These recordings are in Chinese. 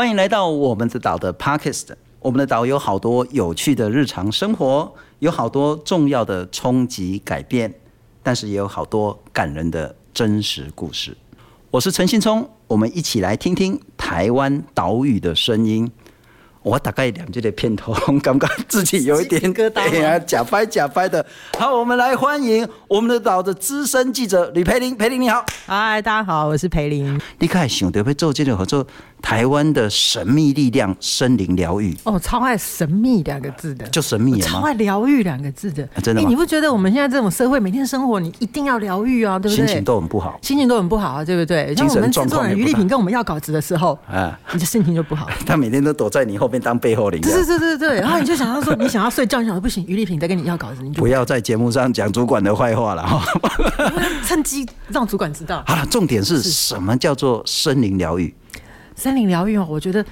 欢迎来到我们的岛的 Podcast。我们的岛有好多有趣的日常生活，有好多重要的冲击改变，但是也有好多感人的真实故事。我是陈信聪，我们一起来听听台湾岛屿的声音。我大概两句的片头，刚刚自己有一点假掰假掰的。好，我们来欢迎我们的岛的资深记者吕培林，培林你好。嗨，大家好，我是培林。你看，想得要做这个合作。台湾的神秘力量，森林疗愈。哦，超爱神秘两个字的，就神秘，超爱疗愈两个字的，啊、真的吗？你不觉得我们现在这种社会，每天生活你一定要疗愈啊，对不对？心情都很不好，心情都很不好啊，对不对？像我们制作人于丽萍跟我们要稿子的时候，啊，你的心情就不好。他每天都躲在你后面当背后灵。对对对对对，然后你就想要说，你想要睡觉，你想说不行，于丽萍在跟你要稿子，你就不要在节目上讲主管的坏话了哈，趁机让主管知道。好了，重点是什么叫做森林疗愈？森林疗愈哦，我觉得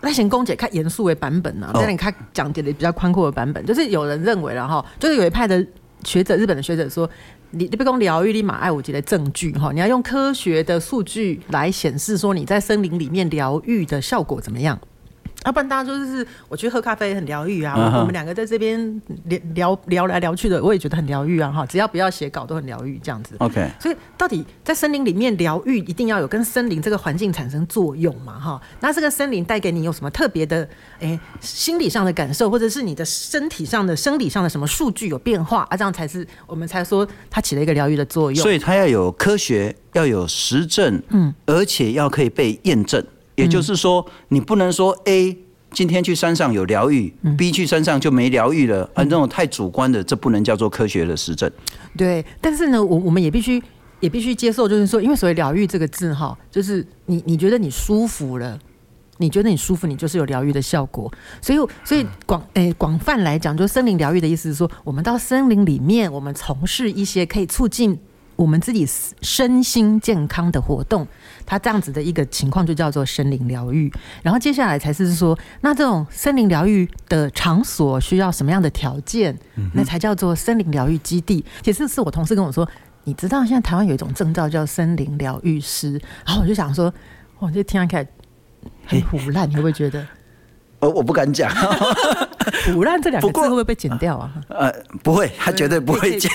那先公姐看严肃为版本呢、啊，那你看讲解的比较宽阔的版本，就是有人认为了哈，就是有一派的学者，日本的学者说，你你别讲疗愈，立马爱五级的证据哈，你要用科学的数据来显示说你在森林里面疗愈的效果怎么样。要、啊、不然大家就是我去喝咖啡很疗愈啊，uh -huh. 我们两个在这边聊聊来聊去的，我也觉得很疗愈啊哈，只要不要写稿都很疗愈这样子。OK，所以到底在森林里面疗愈，一定要有跟森林这个环境产生作用嘛哈？那这个森林带给你有什么特别的诶、欸、心理上的感受，或者是你的身体上的生理上的什么数据有变化啊？这样才是我们才说它起了一个疗愈的作用。所以它要有科学，要有实证，嗯，而且要可以被验证。也就是说，你不能说 A 今天去山上有疗愈，B 去山上就没疗愈了，啊，这种太主观的，这不能叫做科学的实证。对，但是呢，我我们也必须也必须接受，就是说，因为所谓疗愈这个字哈，就是你你觉得你舒服了，你觉得你舒服，你就是有疗愈的效果。所以所以广诶广泛来讲，就森林疗愈的意思是说，我们到森林里面，我们从事一些可以促进。我们自己身心健康的活动，它这样子的一个情况就叫做森林疗愈。然后接下来才是说，那这种森林疗愈的场所需要什么样的条件？那才叫做森林疗愈基地。其实是我同事跟我说，你知道现在台湾有一种证照叫森林疗愈师。然后我就想说，我就听起来很腐烂，你会不会觉得？呃我不敢讲，腐烂这两个字 会不会被剪掉啊？呃，不会，他绝对不会剪。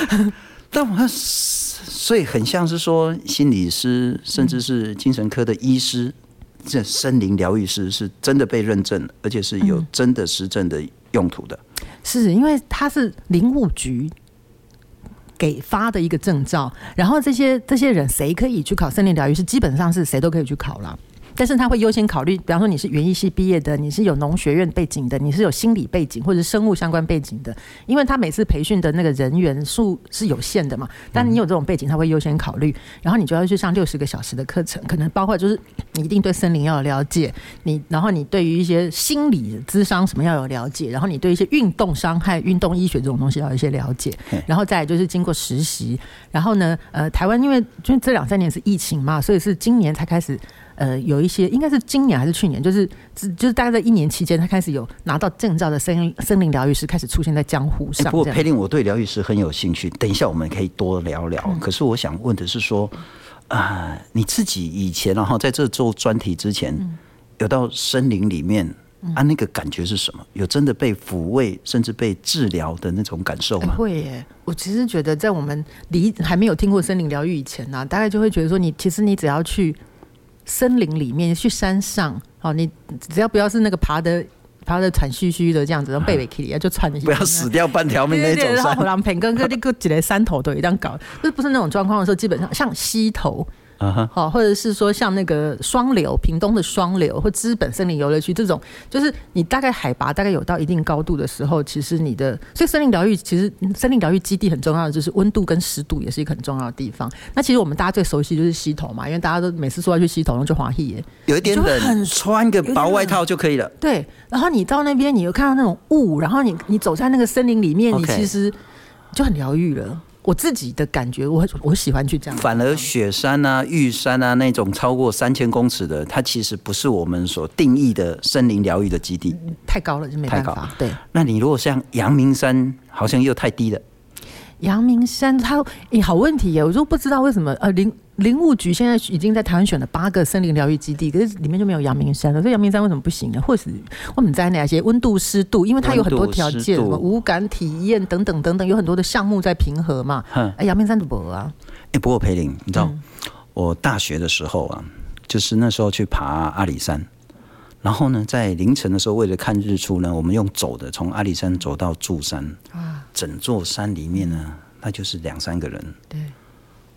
但我看，所以很像是说，心理师甚至是精神科的医师，这森林疗愈师是真的被认证，而且是有真的实证的用途的。是因为他是林务局给发的一个证照，然后这些这些人谁可以去考森林疗愈师，基本上是谁都可以去考了。但是他会优先考虑，比方说你是园艺系毕业的，你是有农学院背景的，你是有心理背景或者生物相关背景的，因为他每次培训的那个人员数是有限的嘛。但你有这种背景，他会优先考虑，然后你就要去上六十个小时的课程，可能包括就是你一定对森林要有了解，你然后你对于一些心理智商什么要有了解，然后你对一些运动伤害、运动医学这种东西要有一些了解，然后再就是经过实习，然后呢，呃，台湾因为因为这两三年是疫情嘛，所以是今年才开始。呃，有一些应该是今年还是去年，就是就是大概在一年期间，他开始有拿到证照的森林森林疗愈师开始出现在江湖上。欸、不过佩玲，我对疗愈师很有兴趣，等一下我们可以多聊聊。嗯、可是我想问的是说，啊、呃，你自己以前然后在这做专题之前，嗯、有到森林里面啊，那个感觉是什么？有真的被抚慰甚至被治疗的那种感受吗？欸、会耶，我其实觉得在我们离还没有听过森林疗愈以前呢、啊，大概就会觉得说你，你其实你只要去。森林里面去山上，好，你只要不要是那个爬的爬的喘吁吁的这样子，然后背背起啊就喘一下，不要死掉半条命那种。对对对，然后狼平跟哥那个几个山头都一样搞，就是不是那种状况的时候，基本上像溪头。好，或者是说像那个双流，屏东的双流或资本森林游乐区这种，就是你大概海拔大概有到一定高度的时候，其实你的所以森林疗愈其实森林疗愈基地很重要的就是温度跟湿度也是一个很重要的地方。那其实我们大家最熟悉就是溪头嘛，因为大家都每次说要去溪头，然后就滑梯耶，有一点冷，穿个薄外套就可以了。对，然后你到那边，你又看到那种雾，然后你你走在那个森林里面，你其实就很疗愈了。我自己的感觉，我我喜欢去这样。反而雪山啊、玉山啊那种超过三千公尺的，它其实不是我们所定义的森林疗愈的基地。太高了就没办法。对，那你如果像阳明山，好像又太低了。阳明山，它诶、欸，好问题耶！我就不知道为什么呃，林林务局现在已经在台湾选了八个森林疗愈基地，可是里面就没有阳明山了。所以阳明山为什么不行呢？或是我们在哪些温度、湿度？因为它有很多条件，什么无感体验等等等等，有很多的项目在平和嘛。哎、欸，阳明山怎么啊？哎、欸，不过培林，你知道、嗯、我大学的时候啊，就是那时候去爬阿里山。然后呢，在凌晨的时候，为了看日出呢，我们用走的从阿里山走到柱山，啊，整座山里面呢，那就是两三个人。对，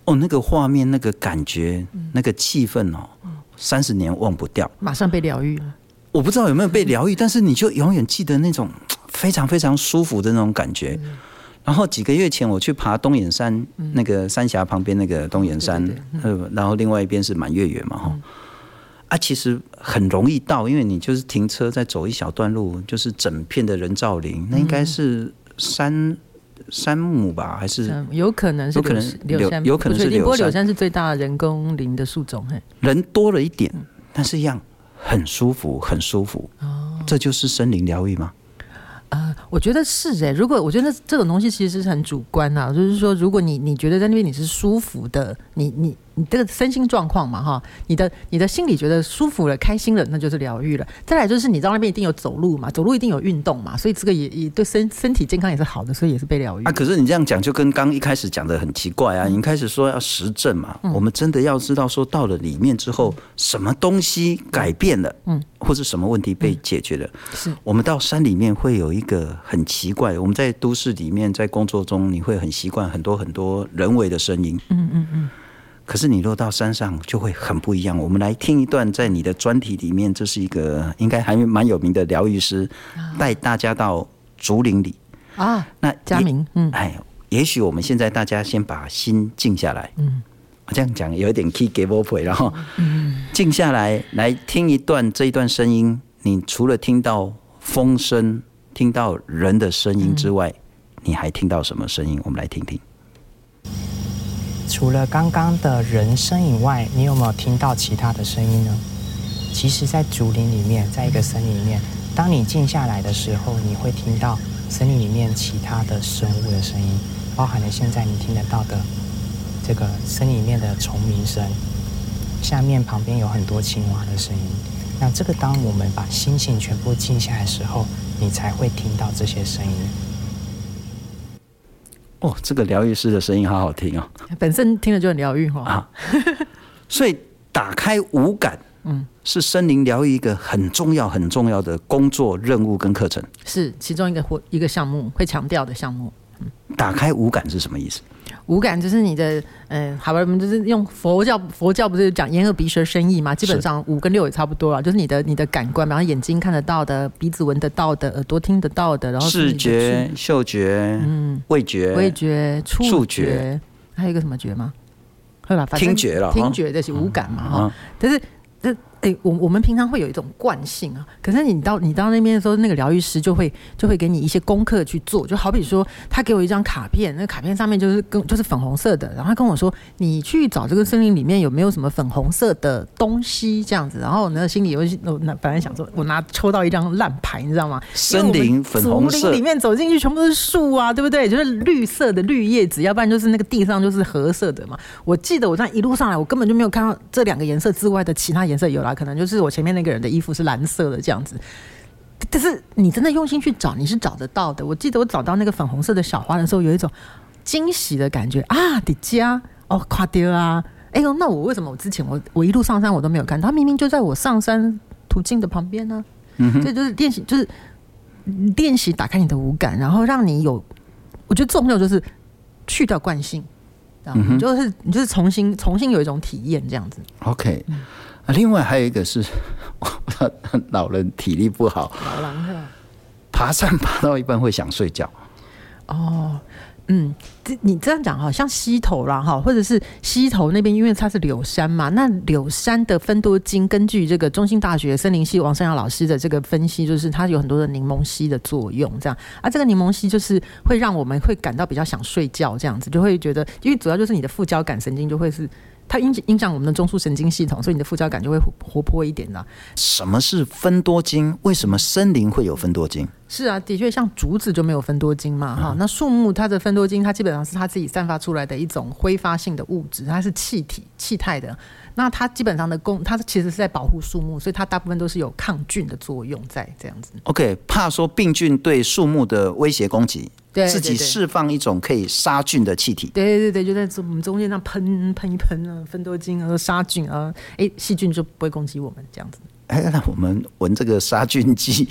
哦，那个画面、那个感觉、嗯、那个气氛哦，三十年忘不掉。马上被疗愈了。我不知道有没有被疗愈，但是你就永远记得那种 非常非常舒服的那种感觉。然后几个月前我去爬东眼山，嗯、那个三峡旁边那个东眼山，然后另外一边是满月圆嘛，哈、嗯。啊，其实很容易到，因为你就是停车再走一小段路，就是整片的人造林，那应该是山山木吧？还是有可能是，有可能柳山，有可能是柳山。柳山是最大的人工林的树种，嘿，人多了一点，但是一样很舒服，很舒服。哦，这就是森林疗愈吗？呃，我觉得是哎。如果我觉得这种东西其实是很主观啊，就是说，如果你你觉得在那边你是舒服的，你你。你这个身心状况嘛，哈，你的你的心里觉得舒服了、开心了，那就是疗愈了。再来就是你到那边一定有走路嘛，走路一定有运动嘛，所以这个也也对身身体健康也是好的，所以也是被疗愈。啊，可是你这样讲就跟刚一开始讲的很奇怪啊！你一开始说要实证嘛，嗯、我们真的要知道说到了里面之后，什么东西改变了，嗯，或者什么问题被解决了。是我们到山里面会有一个很奇怪，我们在都市里面在工作中，你会很习惯很多很多人为的声音。嗯嗯嗯。可是你落到山上就会很不一样。我们来听一段，在你的专题里面，这是一个应该还蛮有名的疗愈师，带大家到竹林里啊。那嘉明，嗯，哎，也许我们现在大家先把心静下来，嗯，我这样讲有一点 key give up，然后嗯，静下来来听一段这一段声音。你除了听到风声、听到人的声音之外，你还听到什么声音？我们来听听。除了刚刚的人声以外，你有没有听到其他的声音呢？其实，在竹林里面，在一个森林里面，当你静下来的时候，你会听到森林里面其他的生物的声音，包含了现在你听得到的这个森林里面的虫鸣声，下面旁边有很多青蛙的声音。那这个，当我们把心情全部静下来的时候，你才会听到这些声音。哦，这个疗愈师的声音好好听哦，本身听了就很疗愈哈。啊，所以打开五感，嗯，是森林疗愈一个很重要、很重要的工作任务跟课程，是其中一个或一个项目会强调的项目。嗯，打开五感是什么意思？五感就是你的，嗯，好吧，我们就是用佛教，佛教不是讲眼耳鼻舌身意嘛？基本上五跟六也差不多了，就是你的你的感官，然后眼睛看得到的，鼻子闻得到的，耳朵听得到的，然后视觉、嗅觉、嗯，味觉、味觉、触觉，还有一个什么觉吗？会吧，听觉了，听觉这是五感嘛？哈、嗯，但是。哎，我我们平常会有一种惯性啊，可是你到你到那边的时候，那个疗愈师就会就会给你一些功课去做，就好比说，他给我一张卡片，那个卡片上面就是跟就是粉红色的，然后他跟我说，你去找这个森林里面有没有什么粉红色的东西这样子，然后呢，心里有我那本来想说，我拿抽到一张烂牌，你知道吗？森林粉红色，竹林里面走进去全部都是树啊，对不对？就是绿色的绿叶子，要不然就是那个地上就是褐色的嘛。我记得我这样一路上来，我根本就没有看到这两个颜色之外的其他颜色有啦。可能就是我前面那个人的衣服是蓝色的这样子，但是你真的用心去找，你是找得到的。我记得我找到那个粉红色的小花的时候，有一种惊喜的感觉啊！迪迦哦，垮掉啊！哎呦，那我为什么我之前我我一路上山我都没有看到？他明明就在我上山途径的旁边呢。嗯哼，这就是练习，就是练习打开你的五感，然后让你有，我觉得重要就是去掉惯性，然后你就是你就是重新重新有一种体验这样子。OK。啊，另外还有一个是，老人体力不好，老人爬山爬到一半会想睡觉。哦，嗯，这你这样讲哈，像溪头啦哈，或者是溪头那边，因为它是柳山嘛，那柳山的芬多精，根据这个中兴大学森林系王胜阳老师的这个分析，就是它有很多的柠檬烯的作用，这样啊，这个柠檬烯就是会让我们会感到比较想睡觉，这样子就会觉得，因为主要就是你的副交感神经就会是。它影影响我们的中枢神经系统，所以你的副交感就会活泼一点的。什么是分多精？为什么森林会有分多精？是啊，的确，像竹子就没有分多精嘛，哈、嗯。那树木它的分多精，它基本上是它自己散发出来的一种挥发性的物质，它是气体气态的。那它基本上的功，它其实是在保护树木，所以它大部分都是有抗菌的作用在这样子。OK，怕说病菌对树木的威胁攻击，对，自己释放一种可以杀菌的气体。对对对，就在我们中间那喷喷一喷啊，芬多精啊，杀菌啊，哎，细菌就不会攻击我们这样子。哎，那我们闻这个杀菌剂，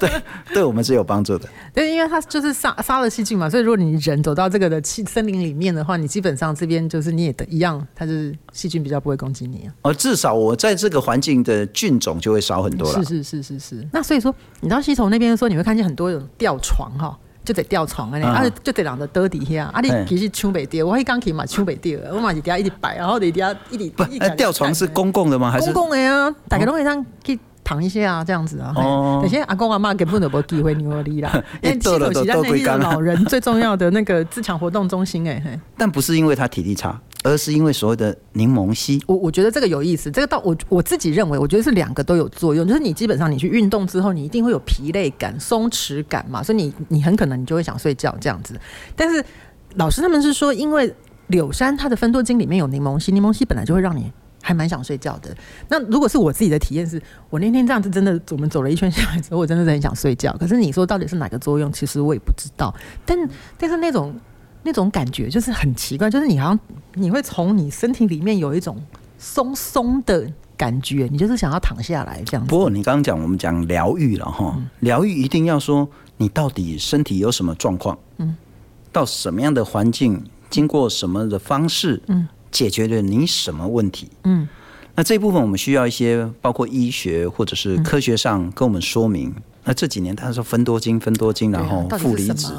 对，对我们是有帮助的。对，因为它就是杀杀了细菌嘛，所以如果你人走到这个的气森林里面的话，你基本上这边就是你也的一样，它就是细菌比较不会攻击你啊。哦，至少我在这个环境的菌种就会少很多了。是是是是是。那所以说，你到溪头那边的时候，你会看见很多有吊床哈。就得吊床啊，啊就得让着倒底遐，啊你其实抢袂掉，我迄工去嘛抢袂掉，我嘛是底下一直摆，然后底下一直。不，吊床是公共的吗？还是公共的啊？大家都可以上去躺一下啊，这样子啊。哦。那些阿公阿妈根本都没机会牛力啦。因为溪头是咱那个老人最重要的那个自强活动中心哎。但不是因为他体力差。而是因为所谓的柠檬烯，我我觉得这个有意思。这个到我我自己认为，我觉得是两个都有作用。就是你基本上你去运动之后，你一定会有疲累感、松弛感嘛，所以你你很可能你就会想睡觉这样子。但是老师他们是说，因为柳杉它的分多精里面有柠檬烯，柠檬烯本来就会让你还蛮想睡觉的。那如果是我自己的体验是，我那天这样子真的，我们走了一圈下来之后，我真的是很想睡觉。可是你说到底是哪个作用，其实我也不知道。但但是那种。那种感觉就是很奇怪，就是你好像你会从你身体里面有一种松松的感觉，你就是想要躺下来这样子。不过你刚刚讲我们讲疗愈了哈，疗愈一定要说你到底身体有什么状况，嗯，到什么样的环境，经过什么的方式，嗯，解决了你什么问题，嗯，那这一部分我们需要一些包括医学或者是科学上跟我们说明。那这几年他说分多精，分多精，然后负离子，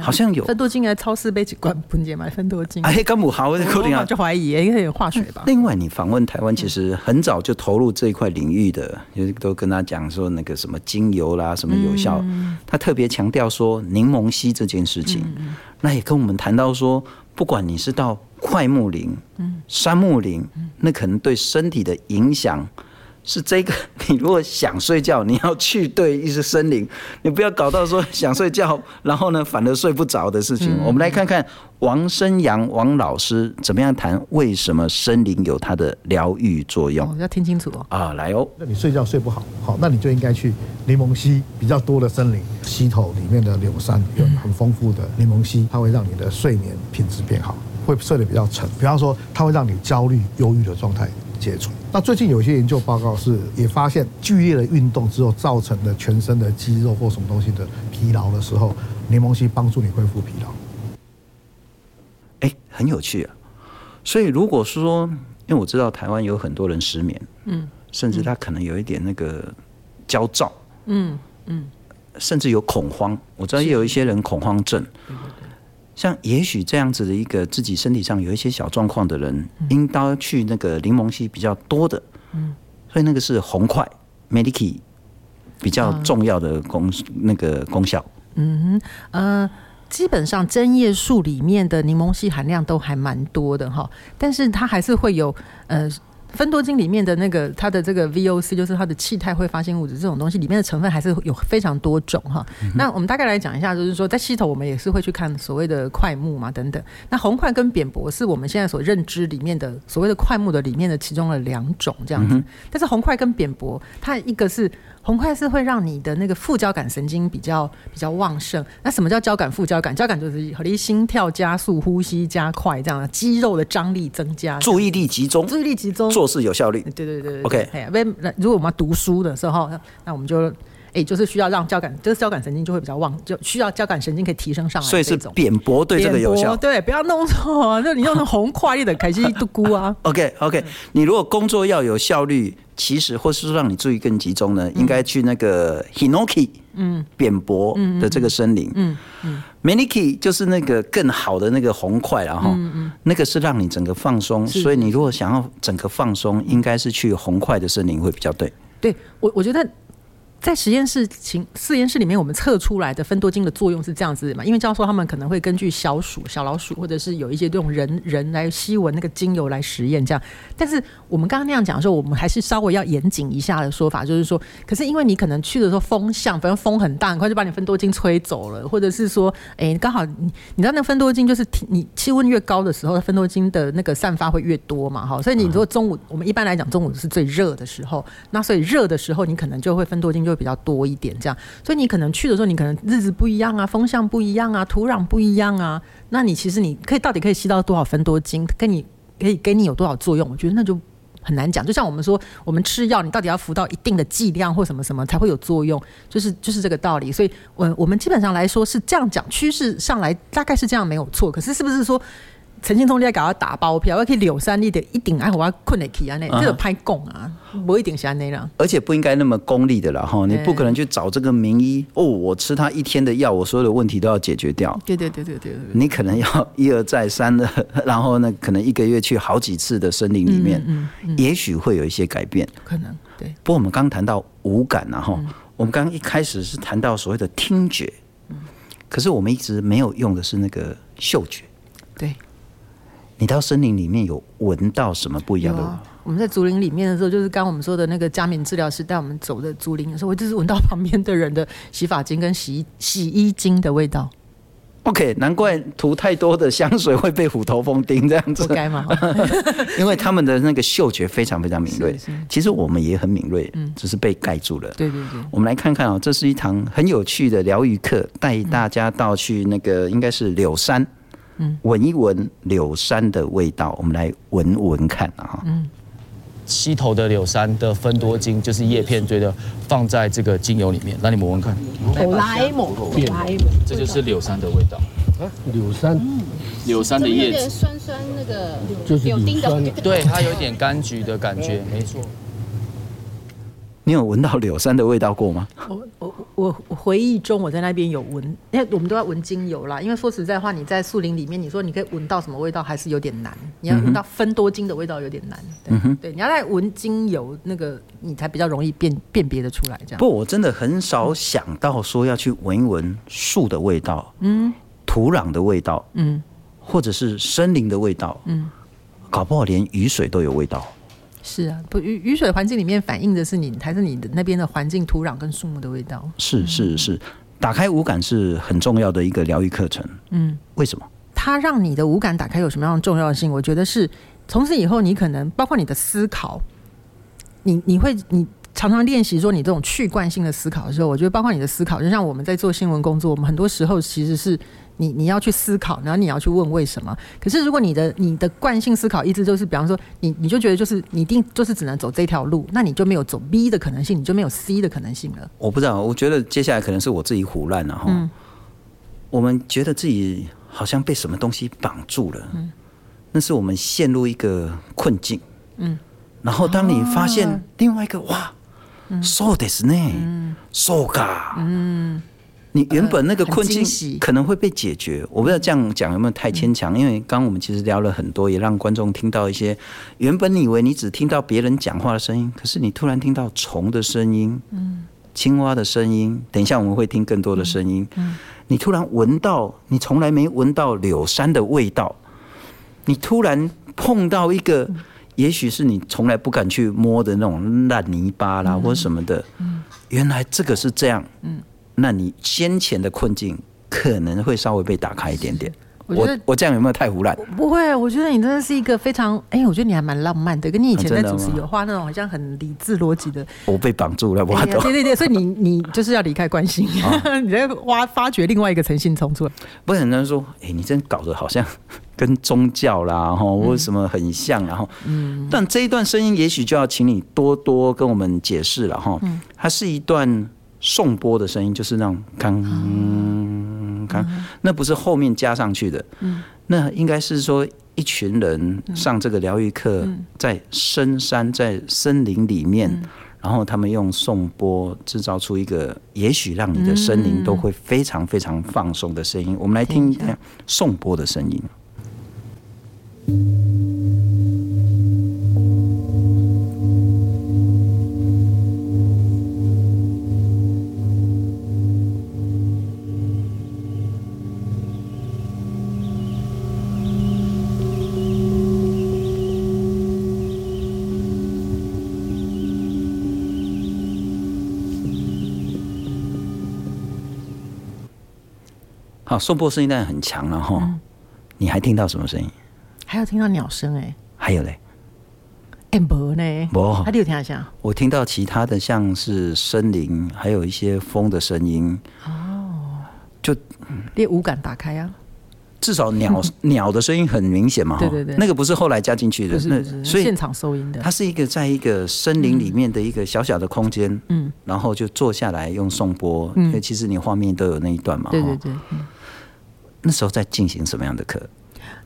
好像有分多精来超市被几罐喷姐买分多精。哎，甘姆好，我就怀疑应该有化学吧。另外，你访问台湾，其实很早就投入这一块领域的，就是都跟他讲说那个什么精油啦，什么有效。他特别强调说柠檬烯这件事情。那也跟我们谈到说，不管你是到快木林、杉木林，那可能对身体的影响。是这个，你如果想睡觉，你要去对一些森林，你不要搞到说 想睡觉，然后呢反而睡不着的事情。嗯、我们来看看王生阳王老师怎么样谈为什么森林有它的疗愈作用。哦、要听清楚哦。啊，来哦。那你睡觉睡不好，好，那你就应该去柠檬溪比较多的森林，溪头里面的柳杉有很丰富的柠檬烯，它会让你的睡眠品质变好，会睡得比较沉。比方说，它会让你焦虑、忧郁的状态。解除。那最近有些研究报告是也发现，剧烈的运动之后造成的全身的肌肉或什么东西的疲劳的时候，柠檬烯帮助你恢复疲劳。哎，很有趣啊！所以如果是说，因为我知道台湾有很多人失眠，嗯，甚至他可能有一点那个焦躁，嗯嗯，甚至有恐慌。我知道也有一些人恐慌症。像也许这样子的一个自己身体上有一些小状况的人，嗯、应当去那个柠檬烯比较多的，嗯，所以那个是红块 Medicae 比较重要的功、啊、那个功效。嗯哼，呃，基本上针叶树里面的柠檬烯含量都还蛮多的哈，但是它还是会有呃。芬多精里面的那个它的这个 VOC 就是它的气态挥发性物质这种东西里面的成分还是有非常多种哈。嗯、那我们大概来讲一下，就是说在系统我们也是会去看所谓的块木嘛等等。那红块跟扁柏是我们现在所认知里面的所谓的块木的里面的其中的两种这样子。嗯、但是红块跟扁柏它一个是。红块是会让你的那个副交感神经比较比较旺盛。那什么叫交感副交感？交感就是和你心跳加速、呼吸加快这样肌肉的张力增加，注意力集中，注意力集中，做事有效率。对对对对，OK。那如果我们要读书的时候，那我们就哎，就是需要让交感，就是交感神经就会比较旺，就需要交感神经可以提升上来。所以是扁薄对这个有效。对，不要弄错，就你用红快一的开心度菇啊。OK OK，你如果工作要有效率。其实，或是说让你注意更集中呢，应该去那个 Hinoki，嗯，扁柏的这个森林，嗯嗯，Maniki 就是那个更好的那个红块了哈，那个是让你整个放松，所以你如果想要整个放松，应该是去红块的森林会比较对。对我，我觉得在实验室情实验室里面，我们测出来的芬多精的作用是这样子的嘛？因为教授他们可能会根据小鼠、小老鼠，或者是有一些这种人人来吸闻那个精油来实验这样。但是我们刚刚那样讲的时候，我们还是稍微要严谨一下的说法，就是说，可是因为你可能去的时候风向，反正风很大，很快就把你芬多精吹走了，或者是说，哎、刚好你你知道那芬多精就是你气温越高的时候，芬多精的那个散发会越多嘛？哈，所以你如果中午，我们一般来讲中午是最热的时候，那所以热的时候你可能就会芬多精会比较多一点，这样，所以你可能去的时候，你可能日子不一样啊，风向不一样啊，土壤不一样啊，那你其实你可以到底可以吸到多少分多精，跟你可以给你有多少作用，我觉得那就很难讲。就像我们说，我们吃药，你到底要服到一定的剂量或什么什么才会有作用，就是就是这个道理。所以，我我们基本上来说是这样讲，趋势上来大概是这样没有错。可是，是不是说？陈信聪在给他打包票，我可以柳山你得一顶爱我困得起啊那，这个拍供啊，不一定像那样。而且不应该那么功利的了哈，你不可能去找这个名医哦，我吃他一天的药，我所有的问题都要解决掉。对对对对对，你可能要一而再三的，然后呢，可能一个月去好几次的森林里面，嗯，也许会有一些改变。可能对。不过我们刚谈到五感然后，我们刚刚一开始是谈到所谓的听觉，可是我们一直没有用的是那个嗅觉。对。你到森林里面有闻到什么不一样的？啊、我们在竹林里面的时候，就是刚我们说的那个嘉明治疗师带我们走的竹林的时候，我就是闻到旁边的人的洗发精跟洗 洗衣精的味道。OK，难怪涂太多的香水会被虎头蜂叮这样子。不该吗？因为他们的那个嗅觉非常非常敏锐。其实我们也很敏锐，嗯，只是被盖住了。对对对。我们来看看啊、喔，这是一堂很有趣的疗愈课，带大家到去那个应该是柳山。嗯，闻一闻柳杉的味道，我们来闻闻看啊！嗯，溪头的柳杉的芬多精就是叶片堆的，放在这个精油里面，让你闻闻看。来抹，来抹，这就是柳杉的味道。啊，柳杉，柳杉的叶子，酸酸那个，就是柳杉，对，它有点柑橘的感觉，没错。你有闻到柳杉的味道过吗？我我我我回忆中我在那边有闻，因为我们都要闻精油啦。因为说实在话，你在树林里面，你说你可以闻到什么味道，还是有点难。你要闻到芬多精的味道有点难。对，嗯、对，你要在闻精油那个，你才比较容易辨辨别的出来。这样。不，我真的很少想到说要去闻一闻树的味道，嗯，土壤的味道，嗯，或者是森林的味道，嗯，搞不好连雨水都有味道。是啊，不雨雨水环境里面反映的是你，还是你的那边的环境、土壤跟树木的味道？是是是，打开五感是很重要的一个疗愈课程。嗯，为什么？它让你的五感打开有什么样的重要性？我觉得是从此以后，你可能包括你的思考，你你会你。常常练习说你这种去惯性的思考的时候，我觉得包括你的思考，就像我们在做新闻工作，我们很多时候其实是你你要去思考，然后你要去问为什么。可是如果你的你的惯性思考一直就是，比方说你你就觉得就是你一定就是只能走这条路，那你就没有走 B 的可能性，你就没有 C 的可能性了。我不知道，我觉得接下来可能是我自己唬烂了哈。嗯。我们觉得自己好像被什么东西绑住了，嗯，那是我们陷入一个困境，嗯。然后当你发现另外一个哇。So ですね，So 噶，嗯， 你原本那个困境可能会被解决。我不知道这样讲有没有太牵强，因为刚刚我们其实聊了很多，也让观众听到一些原本你以为你只听到别人讲话的声音，可是你突然听到虫的声音，嗯，青蛙的声音。等一下我们会听更多的声音，嗯，你突然闻到你从来没闻到柳杉的味道，你突然碰到一个。也许是你从来不敢去摸的那种烂泥巴啦，或者什么的。嗯，原来这个是这样。嗯，那你先前的困境可能会稍微被打开一点点。我我这样有没有太胡乱？不会，我觉得你真的是一个非常……哎，我觉得你还蛮浪漫的，跟你以前在主持有画那种好像很理智逻辑的。我被绑住了，我懂。对对对，所以你你就是要离开惯性，你在挖发掘另外一个诚信聪出来。不是很多人说，哎，你真搞得好像。跟宗教啦，哈，或者什么很像，然后，嗯，但这一段声音也许就要请你多多跟我们解释了，哈，嗯，它是一段颂钵的声音，就是那种刚刚，那不是后面加上去的，嗯，那应该是说一群人上这个疗愈课，在深山在森林里面，然后他们用颂钵制造出一个，也许让你的森林都会非常非常放松的声音，我们来听一下颂钵的声音。好，送波声音当然很强了哈。嗯、你还听到什么声音？还有听到鸟声哎。还有嘞？哎，没呢。没。还有听到啥？我听到其他的，像是森林，还有一些风的声音。哦。就，你五感打开啊。至少鸟 鸟的声音很明显嘛，对对对，那个不是后来加进去的，不是不是，所以现场收音的。它是一个在一个森林里面的一个小小的空间，嗯，然后就坐下来用颂钵，因为其实你画面都有那一段嘛，对对对，那时候在进行什么样的课？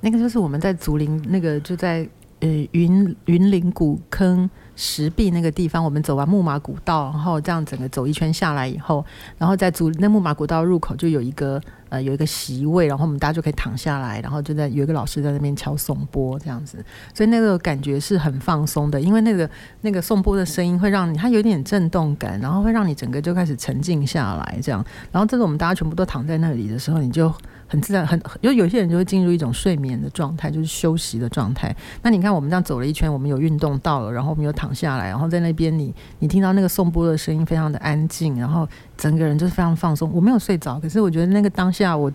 那个就是我们在竹林那个就在呃云云林古坑。石壁那个地方，我们走完木马古道，然后这样整个走一圈下来以后，然后在竹那木马古道入口就有一个呃有一个席位，然后我们大家就可以躺下来，然后就在有一个老师在那边敲颂钵这样子，所以那个感觉是很放松的，因为那个那个颂钵的声音会让你它有点震动感，然后会让你整个就开始沉静下来这样，然后这个我们大家全部都躺在那里的时候，你就。很自然，很有有些人就会进入一种睡眠的状态，就是休息的状态。那你看，我们这样走了一圈，我们有运动到了，然后我们又躺下来，然后在那边，你你听到那个颂钵的声音，非常的安静，然后整个人就是非常放松。我没有睡着，可是我觉得那个当下我，我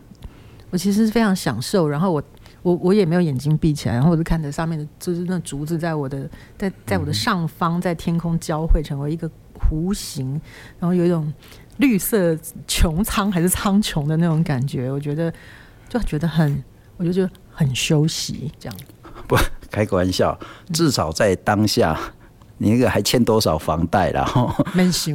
我其实是非常享受。然后我我我也没有眼睛闭起来，然后我就看着上面的，就是那竹子在我的在在我的上方，在天空交汇成为一个弧形，然后有一种。绿色穹苍还是苍穹的那种感觉，我觉得就觉得很，我就觉得很休息这样。不开个玩笑，至少在当下，你那个还欠多少房贷，然后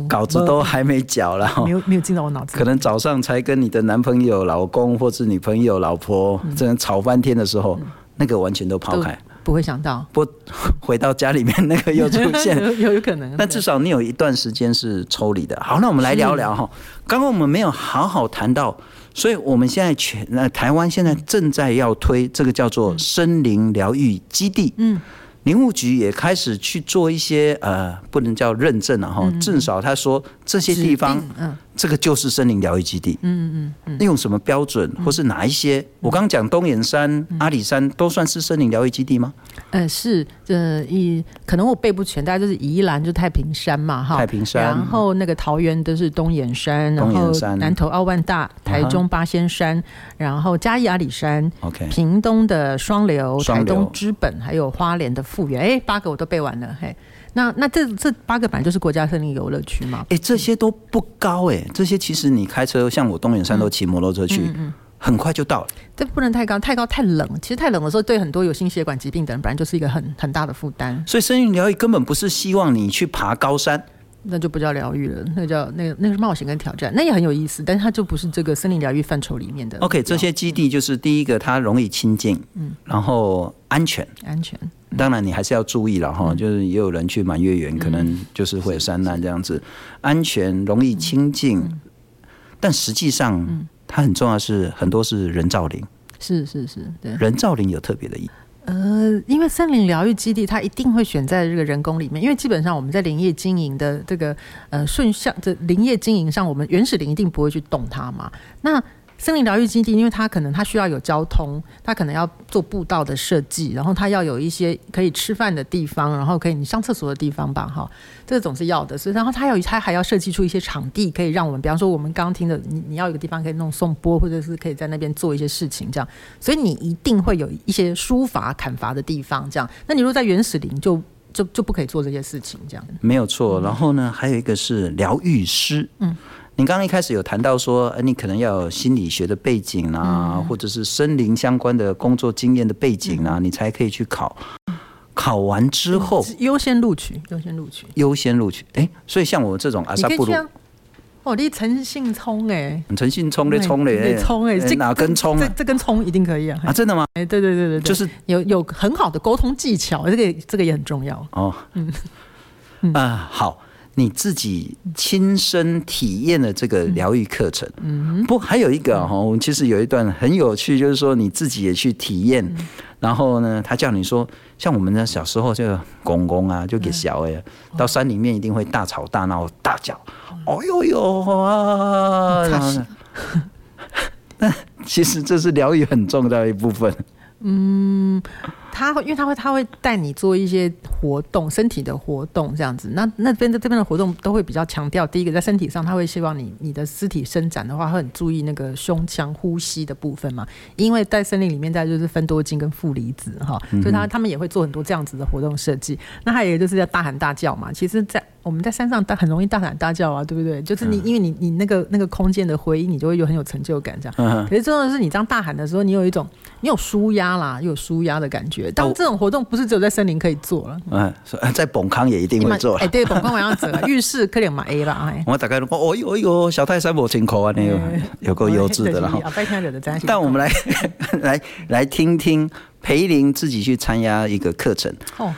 稿子都还没缴，然后没有没有进到我脑子。可能早上才跟你的男朋友、老公或是女朋友、老婆这样吵翻天的时候，嗯、那个完全都抛开。不会想到，不回到家里面那个又出现，有有可能。但至少你有一段时间是抽离的。好，那我们来聊聊哈。刚刚我们没有好好谈到，所以我们现在全那台湾现在正在要推这个叫做森林疗愈基地。嗯。林务局也开始去做一些呃，不能叫认证了哈，至少他说这些地方，嗯，这个就是森林疗愈基地，嗯嗯嗯，用什么标准，或是哪一些？我刚刚讲东眼山、阿里山都算是森林疗愈基地吗？呃，是，呃，一可能我背不全，大家就是宜兰就太平山嘛，哈，太平山，然后那个桃园都是东眼山，然后南投奥万大，台中八仙山，然后嘉义阿里山，OK，屏东的双流，台东知本，还有花莲的。富源哎，八个我都背完了嘿。那那这这八个本来就是国家森林游乐区嘛。哎，这些都不高哎，这些其实你开车，像我东眼山都骑摩托车去，嗯嗯、很快就到了。这不能太高，太高太冷。其实太冷的时候，对很多有心血管疾病的人，本来就是一个很很大的负担。所以森林疗愈根本不是希望你去爬高山。那就不叫疗愈了，那个叫那个那个是冒险跟挑战，那也很有意思，但是它就不是这个森林疗愈范畴里面的。OK，这些基地就是第一个，它容易亲近，嗯，然后安全，安全。当然你还是要注意了哈，就是也有人去满月园，可能就是会有山难这样子。安全容易亲近，但实际上它很重要是很多是人造林，是是是，对，人造林有特别的意义。呃，因为森林疗愈基地，它一定会选在这个人工里面，因为基本上我们在林业经营的这个呃顺向的林业经营上，我们原始林一定不会去动它嘛。那森林疗愈基地，因为它可能它需要有交通，它可能要做步道的设计，然后它要有一些可以吃饭的地方，然后可以你上厕所的地方吧，哈，这个总是要的。所以，然后它有它还要设计出一些场地，可以让我们，比方说我们刚刚听的，你你要有个地方可以弄颂钵，或者是可以在那边做一些事情，这样。所以你一定会有一些书法砍伐的地方，这样。那你如果在原始林就，就就就不可以做这些事情，这样。没有错。然后呢，还有一个是疗愈师，嗯。你刚刚一开始有谈到说，你可能要有心理学的背景啊，嗯、或者是森林相关的工作经验的背景啊，嗯、你才可以去考。考完之后，优先录取，优先录取，优先录取。哎，所以像我这种阿萨布鲁，哦，你诚信聪哎，诚信聪的聪嘞，聪哎，这哪根葱？这这根葱一定可以啊！啊，真的吗？哎，对对对对对，就是有有很好的沟通技巧，这个这个也很重要哦。嗯啊，好。你自己亲身体验了这个疗愈课程，嗯，不，还有一个哈，我们其实有一段很有趣，就是说你自己也去体验，然后呢，他叫你说，像我们的小时候就公公啊，就给小哎，到山里面一定会大吵大闹大叫，哦呦呦啊，那其实这是疗愈很重要的一部分，嗯。他会，因为他会，他会带你做一些活动，身体的活动这样子。那那边的这边的活动都会比较强调，第一个在身体上，他会希望你你的肢体伸展的话，会很注意那个胸腔呼吸的部分嘛。因为在森林里面，在就是分多精跟负离子哈，所以他他们也会做很多这样子的活动设计。那还有一个就是要大喊大叫嘛。其实，在我们在山上大很容易大喊大叫啊，对不对？就是你因为你你那个那个空间的回音，你就会有很有成就感这样。可是重要的是，你这样大喊的时候，你有一种你有舒压啦，有舒压的感觉。当这种活动不是只有在森林可以做了，嗯，在本康也一定会做。哎，对，本康我要走了，浴室可以买 A 吧？我大概说，哦哟哟，小泰山我辛苦啊，那个有够优质的了哈。但我们来 来来听听培玲自己去参加一个课程哦。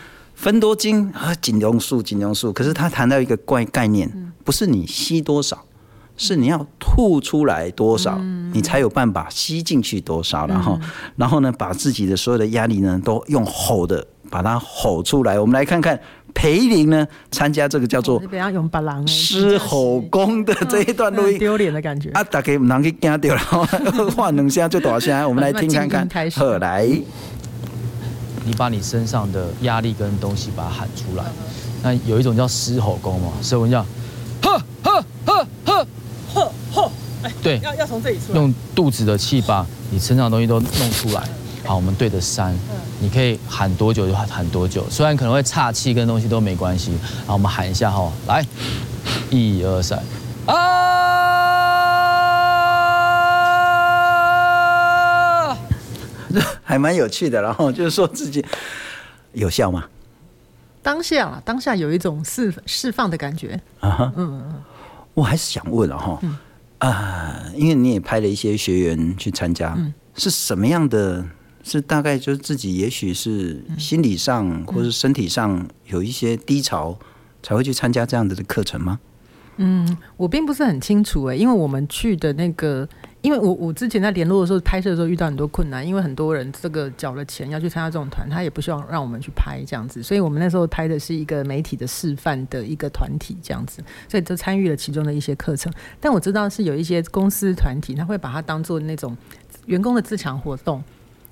芬多精和锦龙树，锦龙树。可是他谈到一个怪概念，不是你吸多少，是你要吐出来多少，你才有办法吸进去多少。然后，然后呢，把自己的所有的压力呢，都用吼的把它吼出来。我们来看看裴林呢参加这个叫做狮吼功的这一段录音，丢脸的感觉啊！大家不能去惊掉，然后 换两下就大声。我们来听看看，好来。你把你身上的压力跟东西把它喊出来，那有一种叫狮吼功嘛，所以我们叫呵呵呵呵呵呵，哎，对，要要从这里出来，用肚子的气把你身上的东西都弄出来。好，我们对着山，你可以喊多久就喊多久，虽然可能会岔气跟东西都没关系。好，我们喊一下哈，来，一二三，啊！还蛮有趣的，然后就是说自己有效吗？当下啊，当下有一种释释放的感觉啊，嗯嗯，我还是想问了哈，啊，因为你也派了一些学员去参加，是什么样的？是大概就是自己也许是心理上或是身体上有一些低潮，才会去参加这样子的课程吗？嗯，我并不是很清楚哎，因为我们去的那个。因为我我之前在联络的时候，拍摄的时候遇到很多困难，因为很多人这个缴了钱要去参加这种团，他也不希望让我们去拍这样子，所以我们那时候拍的是一个媒体的示范的一个团体这样子，所以就参与了其中的一些课程。但我知道是有一些公司团体，他会把它当做那种员工的自强活动。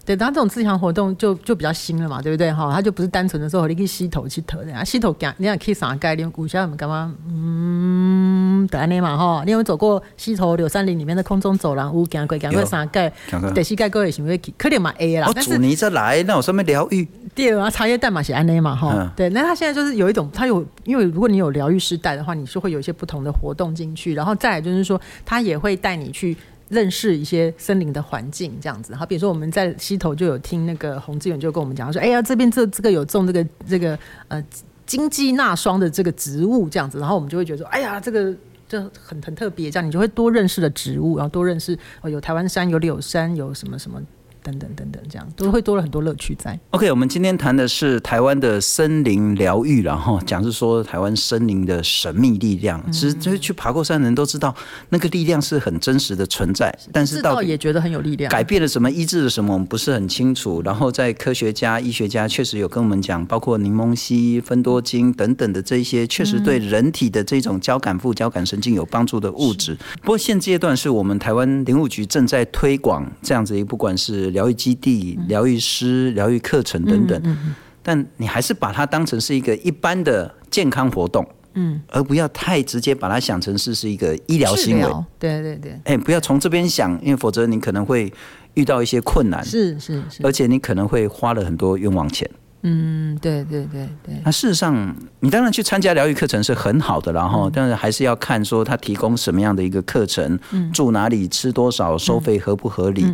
对，当这种自强活动就就比较新了嘛，对不对哈？它就不是单纯的说你可以吸头去投的啊，吸头干，你想可以啥概念？股价我们干嘛？嗯，对安尼嘛哈，你有没有走过溪头柳三林里面的空中走廊？有行过行过啥盖？得膝盖各位想要去？可能嘛 A 啦。我祝你再来，那有什么疗愈？对啊，茶叶蛋嘛是安尼嘛哈。嗯、对，那他现在就是有一种，他有因为如果你有疗愈师带的话，你是会有一些不同的活动进去，然后再来就是说，他也会带你去。认识一些森林的环境，这样子。好，比如说我们在溪头就有听那个洪志远就跟我们讲说，哎呀，这边这这个有种这个这个呃金鸡纳霜的这个植物，这样子。然后我们就会觉得说，哎呀，这个这很很特别，这样你就会多认识了植物，然后多认识哦，有台湾山，有柳山，有什么什么。等等等等，这样都会多了很多乐趣在。OK，我们今天谈的是台湾的森林疗愈，然后讲是说台湾森林的神秘力量。其实，就是去爬过山的人都知道，那个力量是很真实的存在。但是到也觉得很有力量，改变了什么，医治了什么，我们不是很清楚。然后在科学家、医学家确实有跟我们讲，包括柠檬烯、芬多精等等的这一些，确实对人体的这种交感副交感神经有帮助的物质。不过现阶段是我们台湾林务局正在推广这样子一，不管是疗愈基地、疗愈师、疗愈课程等等，但你还是把它当成是一个一般的健康活动，嗯，而不要太直接把它想成是是一个医疗行为。对对对，哎，不要从这边想，因为否则你可能会遇到一些困难，是是是，而且你可能会花了很多冤枉钱。嗯，对对对对。那事实上，你当然去参加疗愈课程是很好的，然后，但是还是要看说他提供什么样的一个课程，住哪里，吃多少，收费合不合理。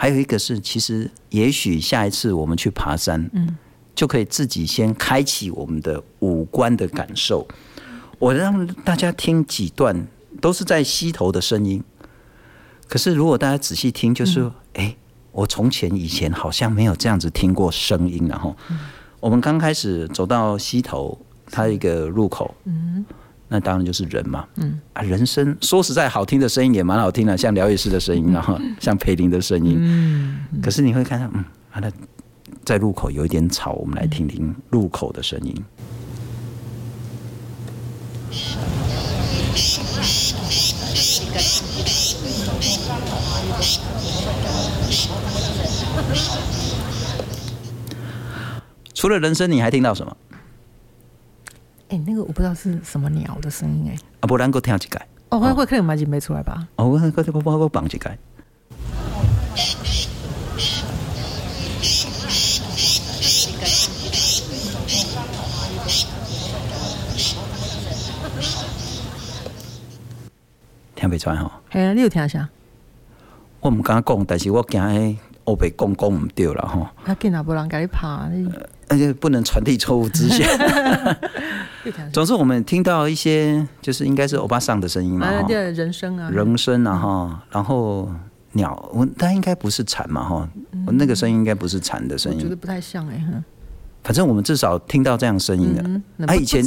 还有一个是，其实也许下一次我们去爬山，嗯，就可以自己先开启我们的五官的感受。我让大家听几段，都是在溪头的声音。可是如果大家仔细听，就是说，哎、嗯，我从前以前好像没有这样子听过声音。然后，我们刚开始走到溪头，它一个入口，嗯。那当然就是人嘛，嗯。啊，人声说实在好听的声音也蛮好听的，像疗愈师的声音，然后像培林的声音，嗯，可是你会看到，嗯，啊，那在入口有一点吵，我们来听听入口的声音。除了人声，你还听到什么？哎、欸，那个我不知道是什么鸟的声音哎、欸。啊，不然够听一个？哦，会会可能马上没出来吧？哦，我我我我我绑几个。听不出来哈？嘿，你有听啥？我唔敢讲，但是我惊喺欧北讲讲唔对了哈。他见到不让给你爬，而且不能传递错误资讯。总之，我们听到一些就是应该是欧巴桑的声音嘛，人声啊，人声啊哈。然后鸟，我它应该不是蝉嘛哈，我那个声音应该不是蝉的声音，我觉得不太像哎。反正我们至少听到这样声音的。啊，以前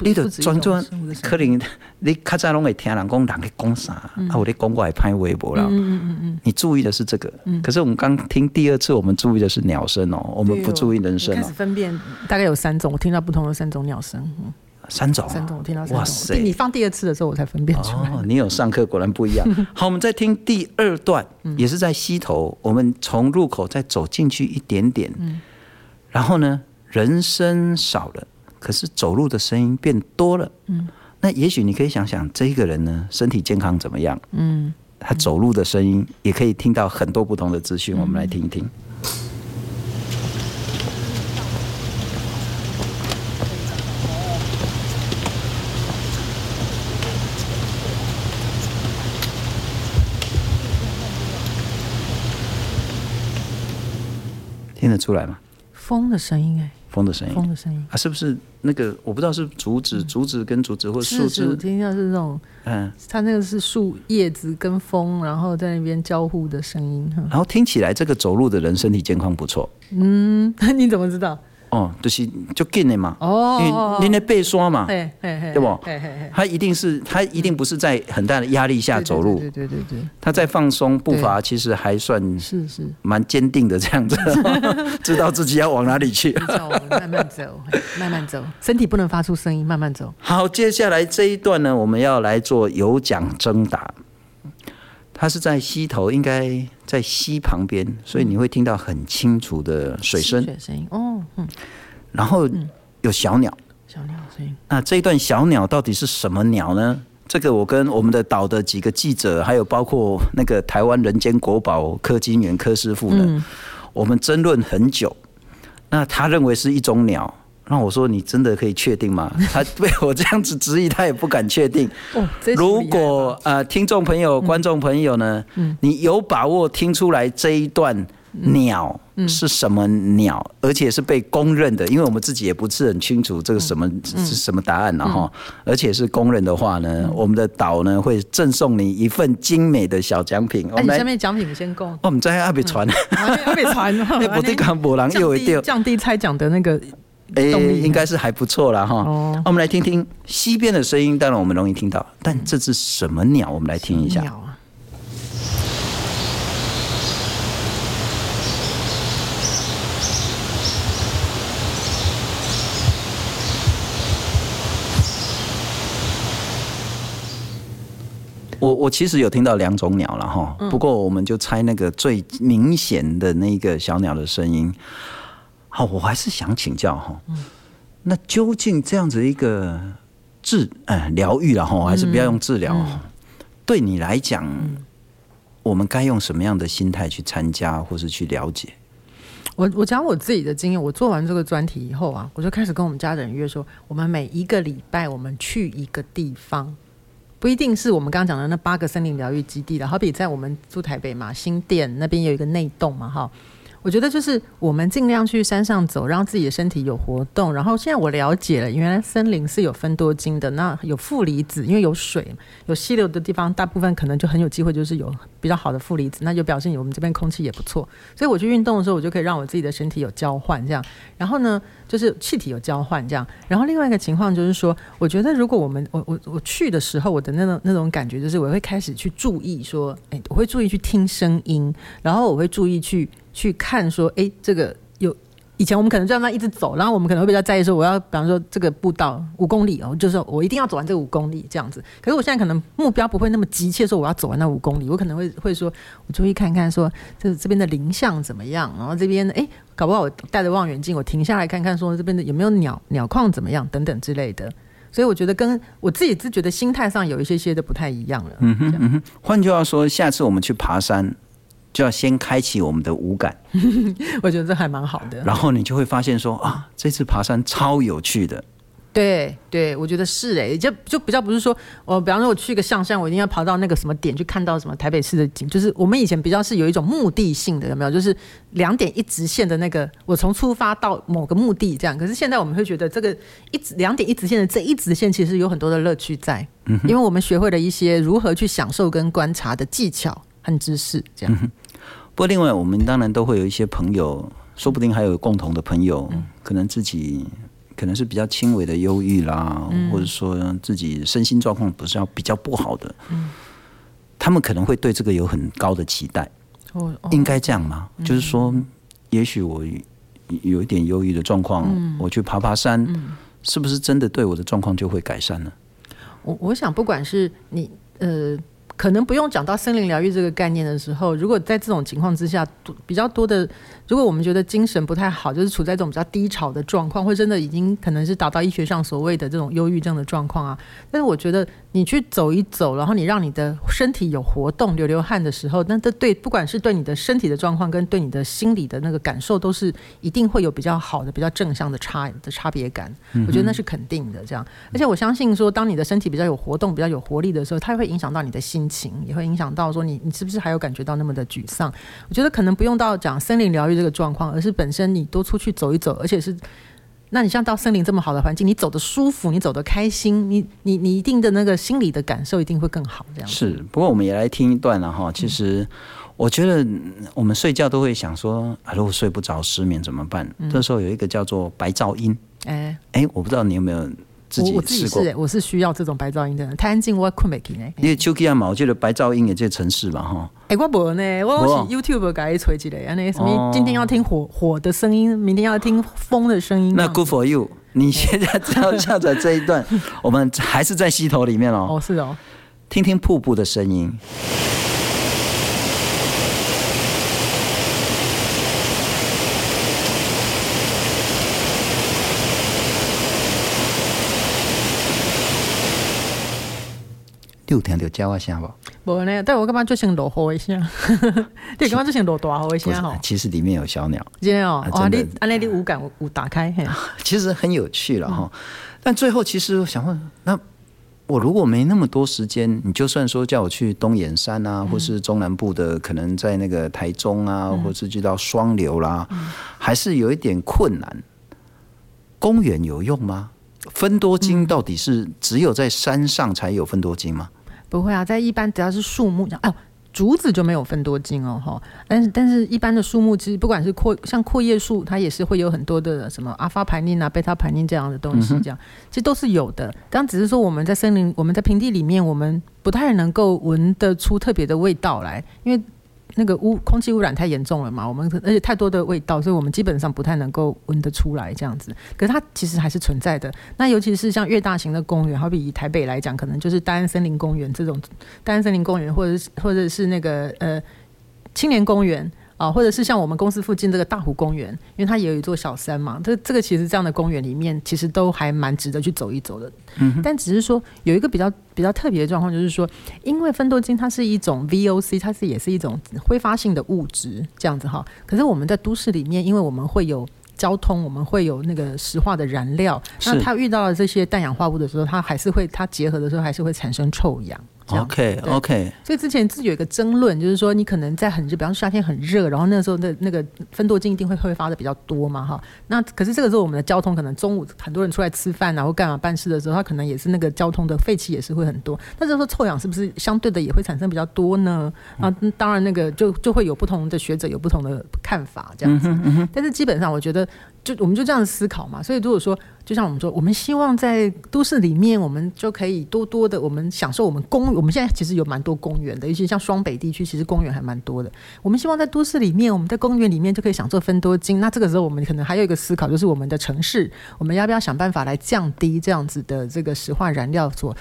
你都专专可能 你较早拢会听人讲人在讲啥，啊，我咧讲过来拍微博了。嗯嗯嗯，你注意的是这个，可是我们刚听第二次，我们注意的是鸟声哦，我们不注意人声。开始分辨大概有三种，我听到不同的三种鸟声。三种，三种，我听到三种。哇塞！你放第二次的时候，我才分辨出来。哦，你有上课，果然不一样。好，我们再听第二段，也是在溪头，我们从入口再走进去一点点，然后呢？人声少了，可是走路的声音变多了。嗯，那也许你可以想想，这个人呢，身体健康怎么样？嗯，他走路的声音也可以听到很多不同的资讯。我们来听一听。听得出来吗？风的声音哎。风的声音，风的声音啊，是不是那个？我不知道是竹子，竹子跟竹子或树枝。我听到是那种，嗯，它那个是树叶子跟风，然后在那边交互的声音。然后听起来这个走路的人身体健康不错。嗯，你怎么知道？哦，就是就近的嘛，哦，因为你那背刷嘛，对不？他一定是他一定不是在很大的压力下走路，对对对对，他在放松步伐，其实还算是是。蛮坚定的这样子，知道自己要往哪里去，慢慢走，慢慢走，身体不能发出声音，慢慢走。好，接下来这一段呢，我们要来做有奖征答。它是在溪头，应该在溪旁边，所以你会听到很清楚的水声。水声音哦，嗯。然后有小鸟，小鸟声音。那这一段小鸟到底是什么鸟呢？这个我跟我们的岛的几个记者，还有包括那个台湾人间国宝柯金源柯师傅呢，我们争论很久。那他认为是一种鸟。那我说，你真的可以确定吗？他被我这样子质疑，他也不敢确定。哦，如果呃，听众朋友、观众朋友呢，嗯，你有把握听出来这一段鸟是什么鸟，而且是被公认的，因为我们自己也不是很清楚这个什么是什么答案了哈。而且是公认的话呢，我们的岛呢会赠送你一份精美的小奖品。哎，你下面奖品先供。我们在阿北传，阿北传，那 不对，刚博朗又一掉降低猜奖的那个。哎，应该是还不错了哈。哦，我们来听听西边的声音，当然我们容易听到，但这是什么鸟？我们来听一下。鸟啊！我我其实有听到两种鸟了哈，不过我们就猜那个最明显的那个小鸟的声音。好，我还是想请教哈，那究竟这样子一个治哎疗愈了哈，还是不要用治疗？对你来讲，我们该用什么样的心态去参加，或是去了解？我我讲我自己的经验，我做完这个专题以后啊，我就开始跟我们家人约说，我们每一个礼拜我们去一个地方，不一定是我们刚刚讲的那八个森林疗愈基地的，好比在我们住台北嘛，新店那边有一个内洞嘛，哈。我觉得就是我们尽量去山上走，让自己的身体有活动。然后现在我了解了，原来森林是有分多金的。那有负离子，因为有水、有溪流的地方，大部分可能就很有机会就是有比较好的负离子，那就表示你我们这边空气也不错。所以我去运动的时候，我就可以让我自己的身体有交换这样。然后呢，就是气体有交换这样。然后另外一个情况就是说，我觉得如果我们我我我去的时候，我的那种那种感觉就是我会开始去注意说，哎，我会注意去听声音，然后我会注意去。去看说，哎，这个有以前我们可能就这样一直走，然后我们可能会比较在意说，我要比方说这个步道五公里哦，就是我一定要走完这五公里这样子。可是我现在可能目标不会那么急切，说我要走完那五公里，我可能会会说，我注意看看说这这边的林相怎么样，然后这边哎，搞不好我带着望远镜，我停下来看看说这边的有没有鸟鸟况怎么样等等之类的。所以我觉得跟我自己自觉的心态上有一些些的不太一样了。嗯哼，嗯哼。换句话说，下次我们去爬山，就要先开启我们的五感。我觉得这还蛮好的。然后你就会发现说啊，这次爬山超有趣的。对对，我觉得是哎，就就比较不是说，我比方说我去一个象山，我一定要爬到那个什么点去看到什么台北市的景，就是我们以前比较是有一种目的性的，有没有？就是两点一直线的那个，我从出发到某个目的这样。可是现在我们会觉得这个一直两点一直线的这一直线其实有很多的乐趣在，嗯，因为我们学会了一些如何去享受跟观察的技巧和知识，这样。过另外，我们当然都会有一些朋友，说不定还有共同的朋友，嗯，可能自己。可能是比较轻微的忧郁啦，嗯，或者说自己身心状况不是要比较不好的，嗯，他们可能会对这个有很高的期待。哦，应该这样吗？嗯，就是说，也许我有一点忧郁的状况，嗯，我去爬爬山，嗯，是不是真的对我的状况就会改善呢？我我想，不管是你呃。可能不用讲到森林疗愈这个概念的时候，如果在这种情况之下，比较多的，如果我们觉得精神不太好，就是处在这种比较低潮的状况，或真的已经可能是达到医学上所谓的这种忧郁症的状况啊。但是我觉得你去走一走，然后你让你的身体有活动、流流汗的时候，那这对不管是对你的身体的状况，跟对你的心理的那个感受，都是一定会有比较好的、比较正向的差的差别感。我觉得那是肯定的。这样，而且我相信说，当你的身体比较有活动、比较有活力的时候，它会影响到你的心情也会影响到说你，你是不是还有感觉到那么的沮丧？我觉得可能不用到讲森林疗愈这个状况，而是本身你多出去走一走，而且是，那你像到森林这么好的环境，你走的舒服，你走的开心，你你你一定的那个心理的感受一定会更好。这样是。不过我们也来听一段了哈。其实我觉得我们睡觉都会想说，啊，如果睡不着失眠怎么办？嗯。这时候有一个叫做白噪音。哎哎，我不知道你有没有。自己我我自己是、欸，我是需要这种白噪音的，太安静我困不起呢。因为手机啊嘛，我觉得白噪音也这城市嘛哈。哎、欸，我不呢，我是 YouTube 改吹起来，那什么今天要听火火的声音，明天要听风的声音。那 Good for you，你现在只要下载这一段，我们还是在溪头里面哦。哦，是哦，听听瀑布的声音。有听到叫我声不？无呢，但我干嘛就先落雨一下？对，干嘛就先落大雨一下哈？其实里面有小鸟。真的哦，哇，你安内你五感五打开嘿，其实很有趣了哈。但最后，其实我想问，那我如果没那么多时间，你就算说叫我去东眼山啊，或是中南部的，可能在那个台中啊，或是去到双流啦，还是有一点困难。公园有用吗？分多金到底是只有在山上才有分多金吗？不会啊，在一般只要是树木，哦，竹子就没有分多精哦，哈。但是，但是一般的树木，其实不管是阔，像阔叶树，它也是会有很多的什么阿法盘宁啊、贝塔盘宁这样的东西，这样其实都是有的。但只是说我们在森林，我们在平地里面，我们不太能够闻得出特别的味道来，因为。那个污空气污染太严重了嘛，我们而且太多的味道，所以我们基本上不太能够闻得出来这样子。可是它其实还是存在的。那尤其是像越大型的公园，好比以台北来讲，可能就是大安森林公园这种，大安森林公园，或者是或者是那个呃青年公园。啊，或者是像我们公司附近这个大湖公园，因为它也有一座小山嘛，这这个其实这样的公园里面，其实都还蛮值得去走一走的。嗯，但只是说有一个比较比较特别的状况，就是说，因为芬多精它是一种 VOC，它是也是一种挥发性的物质，这样子哈。可是我们在都市里面，因为我们会有交通，我们会有那个石化的燃料，那它遇到了这些氮氧化物的时候，它还是会它结合的时候还是会产生臭氧。OK OK，所以之前自己有一个争论，就是说你可能在很热，比方说夏天很热，然后那时候的那个分多精一定会挥发的比较多嘛，哈。那可是这个时候我们的交通可能中午很多人出来吃饭，然后干嘛办事的时候，他可能也是那个交通的废气也是会很多。那这时候臭氧是不是相对的也会产生比较多呢？啊，当然那个就就会有不同的学者有不同的看法这样子。嗯嗯、但是基本上，我觉得就我们就这样思考嘛。所以如果说，就像我们说，我们希望在都市里面，我们就可以多多的，我们享受我们公。我们现在其实有蛮多公园的，尤其像双北地区，其实公园还蛮多的。我们希望在都市里面，我们在公园里面就可以享受分多金。那这个时候，我们可能还有一个思考，就是我们的城市，我们要不要想办法来降低这样子的这个石化燃料所。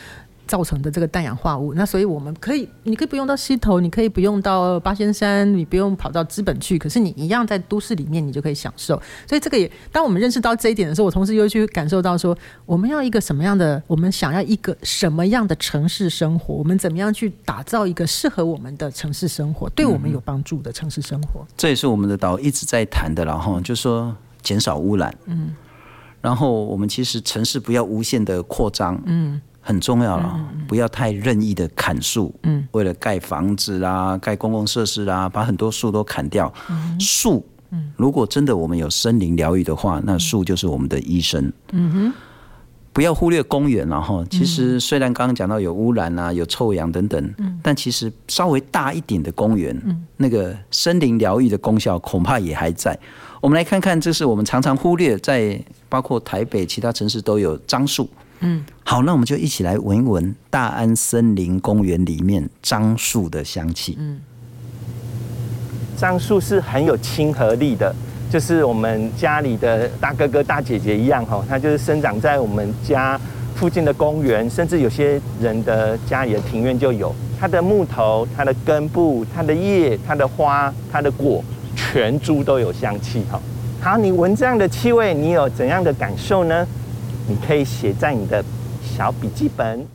造成的这个氮氧化物，那所以我们可以，你可以不用到溪头，你可以不用到八仙山，你不用跑到资本去，可是你一样在都市里面，你就可以享受。所以这个也，当我们认识到这一点的时候，我同时又去感受到说，我们要一个什么样的，我们想要一个什么样的城市生活，我们怎么样去打造一个适合我们的城市生活，对我们有帮助的城市生活。嗯，这也是我们的导一直在谈的，然后就是说减少污染，嗯，然后我们其实城市不要无限的扩张，嗯。很重要了，不要太任意的砍树。嗯，为了盖房子啦、盖公共设施啦，把很多树都砍掉。树，如果真的我们有森林疗愈的话，那树就是我们的医生。嗯哼，不要忽略公园了哈。其实虽然刚刚讲到有污染啊、有臭氧等等，但其实稍微大一点的公园，那个森林疗愈的功效恐怕也还在。我们来看看，这是我们常常忽略，在包括台北其他城市都有樟树。嗯，好，那我们就一起来闻一闻大安森林公园里面樟树的香气。嗯，樟树是很有亲和力的，就是我们家里的大哥哥大姐姐一样哈，它就是生长在我们家附近的公园，甚至有些人的家里的庭院就有。它的木头、它的根部、它的叶、它的花、它的果，全株都有香气哈。好，你闻这样的气味，你有怎样的感受呢？你可以写在你的小笔记本。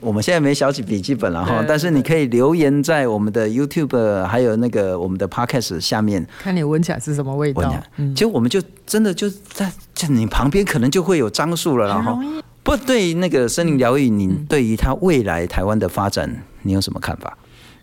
我们现在没小笔记本了哈，但是你可以留言在我们的 YouTube 还有那个我们的 Podcast 下面，看你闻起来是什么味道。其实我们就真的就在在你旁边，可能就会有樟树了。然后，不对于那个森林疗愈，你对于它未来台湾的发展，你有什么看法？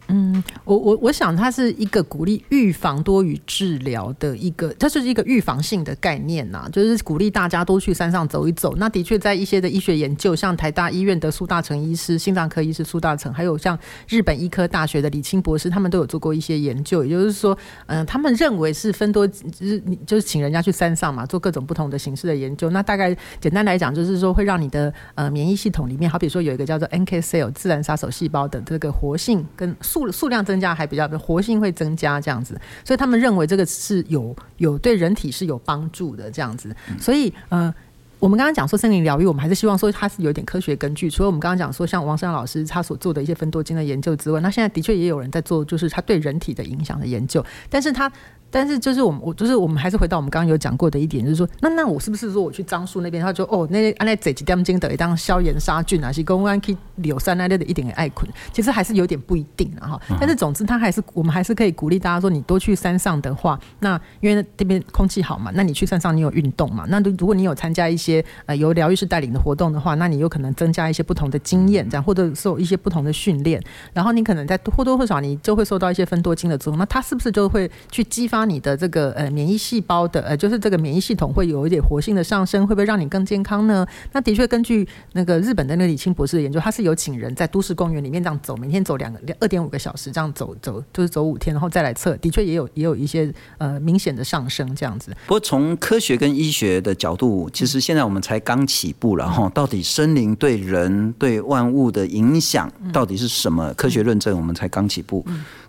嗯，我我我想它是一个鼓励预防多于治疗的一个，它是一个预防性的概念呐，就是鼓励大家多去山上走一走。那的确在一些的医学研究，像台大医院的苏大成医师、心脏科医师苏大成，还有像日本医科大学的李清博士，他们都有做过一些研究。也就是说，嗯，他们认为是分多，就是你就是请人家去山上嘛，做各种不同的形式的研究。那大概简单来讲，就是说会让你的呃免疫系统里面，好比说有一个叫做 NK cell 自然杀手细胞的这个活性跟数数量增加还比较活性会增加这样子，所以他们认为这个是有有对人体是有帮助的这样子，所以呃，我们刚刚讲说森林疗愈，我们还是希望说它是有点科学根据。除了我们刚刚讲说像王珊老师他所做的一些分多精的研究之外，那现在的确也有人在做，就是他对人体的影响的研究，但是他。但是就是我们，我就是我们还是回到我们刚刚有讲过的一点，就是说，那那我是不是说我去樟树那边，他就哦，那那这几点钟的一当消炎杀菌啊，是公安可以柳杉那类的一点爱困，其实还是有点不一定啊哈。但是总之，他还是我们还是可以鼓励大家说，你多去山上的话，那因为这边空气好嘛，那你去山上你有运动嘛，那如果你有参加一些呃由疗愈师带领的活动的话，那你有可能增加一些不同的经验，这样或者受一些不同的训练，然后你可能在或多或少你就会受到一些分多精的作用，那他是不是就会去激发你的这个？呃，免疫细胞的呃，就是这个免疫系统会有一点活性的上升，会不会让你更健康呢？那的确，根据那个日本的那个李清博士的研究，他是有请人在都市公园里面这样走，每天走两个二点五个小时这样走走，就是走五天，然后再来测，的确也有也有一些呃明显的上升这样子。不过从科学跟医学的角度，其实现在我们才刚起步了哈，到底森林对人对万物的影响到底是什么？科学论证我们才刚起步。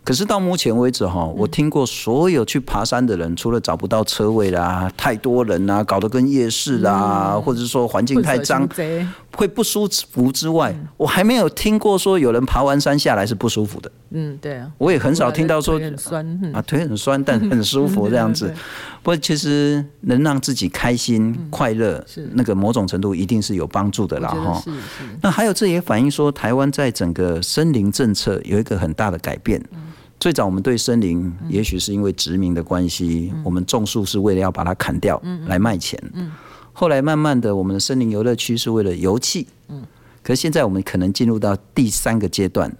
可是到目前为止哈，我听过所有去爬山的人，除了找不到车位啦、太多人啦、搞得跟夜市啦，或者说环境太脏，会不舒服之外，我还没有听过说有人爬完山下来是不舒服的。嗯，对啊，我也很少听到说啊腿很酸，但 很舒服这样子。不过其实能让自己开心快乐，那个某种程度一定是有帮助的啦哈。那还有这也反映说，台湾在整个森林政策有一个很大的改变。最早我们对森林，也许是因为殖民的关系，我们种树是为了要把它砍掉来卖钱。后来慢慢的，我们的森林游乐区是为了游憩。可是现在我们可能进入到第三个阶段，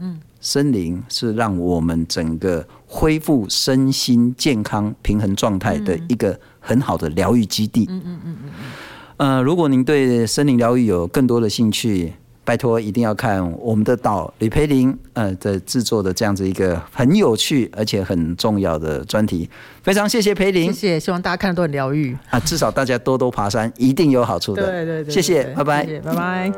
森林是让我们整个恢复身心健康平衡状态的一个很好的疗愈基地。呃，如果您对森林疗愈有更多的兴趣，拜托一定要看我们的导李培林呃的制作的这样子一个很有趣而且很重要的专题。非常谢谢培林。谢希望大家看的都很疗愈。啊至少大家多多爬山一定有好处的。对对对谢谢拜拜。拜拜。